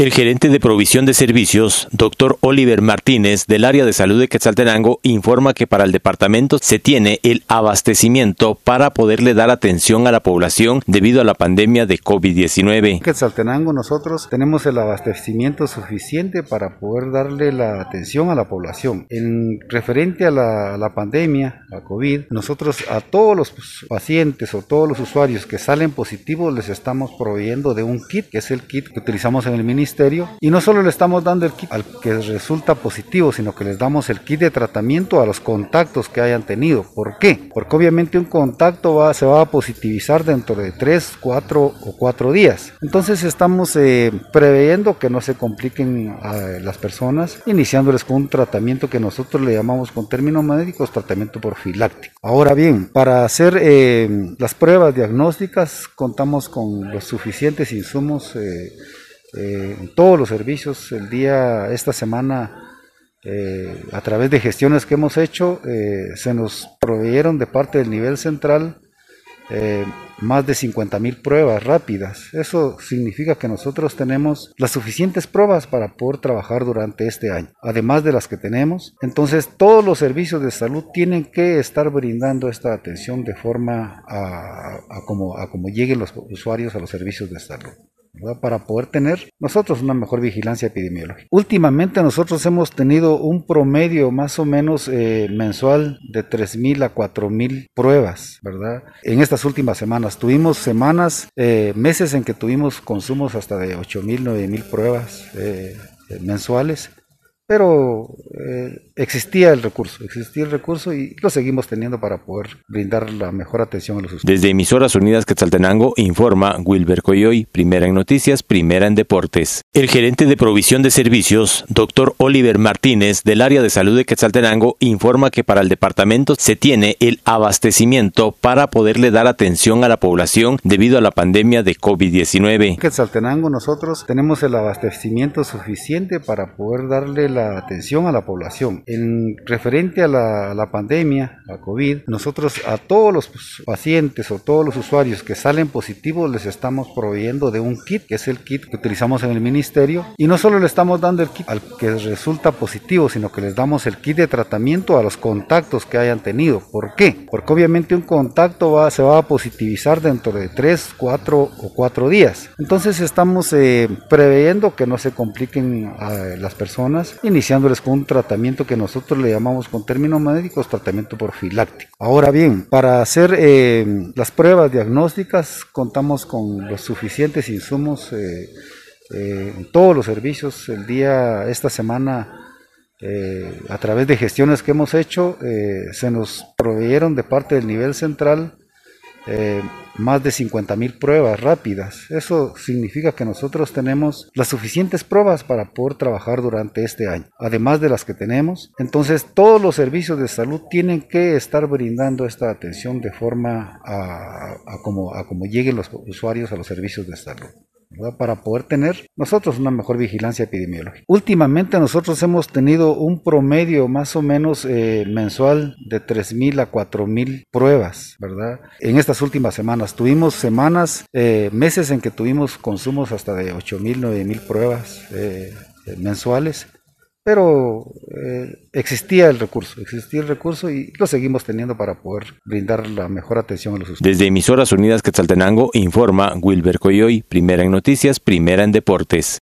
El gerente de provisión de servicios, doctor Oliver Martínez, del área de salud de Quetzaltenango, informa que para el departamento se tiene el abastecimiento para poderle dar atención a la población debido a la pandemia de COVID-19. En Quetzaltenango nosotros tenemos el abastecimiento suficiente para poder darle la atención a la población. En referente a la, pandemia, la COVID, nosotros a todos los pacientes o todos los usuarios que salen positivos les estamos proveyendo de un kit, que es el kit que utilizamos en el ministerio y no solo le estamos dando el kit al que resulta positivo, sino que les damos el kit de tratamiento a los contactos que hayan tenido. ¿Por qué? Porque obviamente un contacto se va a positivizar dentro de 3, 4 o 4 días. Entonces estamos eh, preveyendo que no se compliquen a las personas, iniciándoles con un tratamiento que nosotros le llamamos con términos médicos tratamiento profiláctico. Ahora bien, para hacer eh, las pruebas diagnósticas contamos con los suficientes insumos eh, eh, todos los servicios el día, esta semana, eh, a través de gestiones que hemos hecho, eh, se nos proveyeron de parte del nivel central más de 50 mil pruebas rápidas. Eso significa que nosotros tenemos las suficientes pruebas para poder trabajar durante este año, además de las que tenemos. Entonces, todos los servicios de salud tienen que estar brindando esta atención de forma a, como, a como lleguen los usuarios a los servicios de salud para poder tener nosotros una mejor vigilancia epidemiológica. Últimamente nosotros hemos tenido un promedio más o menos eh, mensual de 3.000 a 4.000 pruebas, ¿verdad? En estas últimas semanas tuvimos semanas, eh, meses en que tuvimos consumos hasta de 8.000, 9.000 pruebas eh, mensuales pero eh, existía el recurso, existía el recurso y lo seguimos teniendo para poder brindar la mejor atención a los usuarios. Desde Emisoras Unidas Quetzaltenango informa Wilber Coyoy, primera en noticias, primera en deportes. El gerente de provisión de servicios, doctor Oliver Martínez, del área de salud de Quetzaltenango, informa que para el departamento se tiene el abastecimiento para poderle dar atención a la población debido a la pandemia de COVID-19. En Quetzaltenango nosotros tenemos el abastecimiento suficiente para poder darle la atención a la población. En referente a la, pandemia, la COVID, nosotros a todos los pacientes o todos los usuarios que salen positivos les estamos proveyendo de un kit, que es el kit que utilizamos en el ministerio, y no solo le estamos dando el kit al que resulta positivo, sino que les damos el kit de tratamiento a los contactos que hayan tenido. ¿Por qué? Porque obviamente un contacto va, se va a positivizar dentro de 3, 4 o 4 días. Entonces estamos eh, preveyendo que no se compliquen a las personas iniciándoles con un tratamiento que nosotros le llamamos con términos médicos tratamiento profiláctico. Ahora bien, para hacer eh, las pruebas diagnósticas contamos con los suficientes insumos eh, eh, en todos los servicios. El día, esta semana, a través de gestiones que hemos hecho, se nos proveyeron de parte del nivel central más de 50 mil pruebas rápidas. Eso significa que nosotros tenemos las suficientes pruebas para poder trabajar durante este año, además de las que tenemos. Entonces todos los servicios de salud tienen que estar brindando esta atención de forma a, como, a como lleguen los usuarios a los servicios de salud para poder tener nosotros una mejor vigilancia epidemiológica. Últimamente nosotros hemos tenido un promedio más o menos eh, mensual de 3.000 a 4.000 pruebas, ¿verdad? En estas últimas semanas tuvimos semanas, eh, meses en que tuvimos consumos hasta de 8.000, 9.000 pruebas eh, mensuales pero eh, existía el recurso, existía el recurso y lo seguimos teniendo para poder brindar la mejor atención a los usuarios. Desde Emisoras Unidas Quetzaltenango informa Wilber Coyoy, primera en noticias, primera en deportes.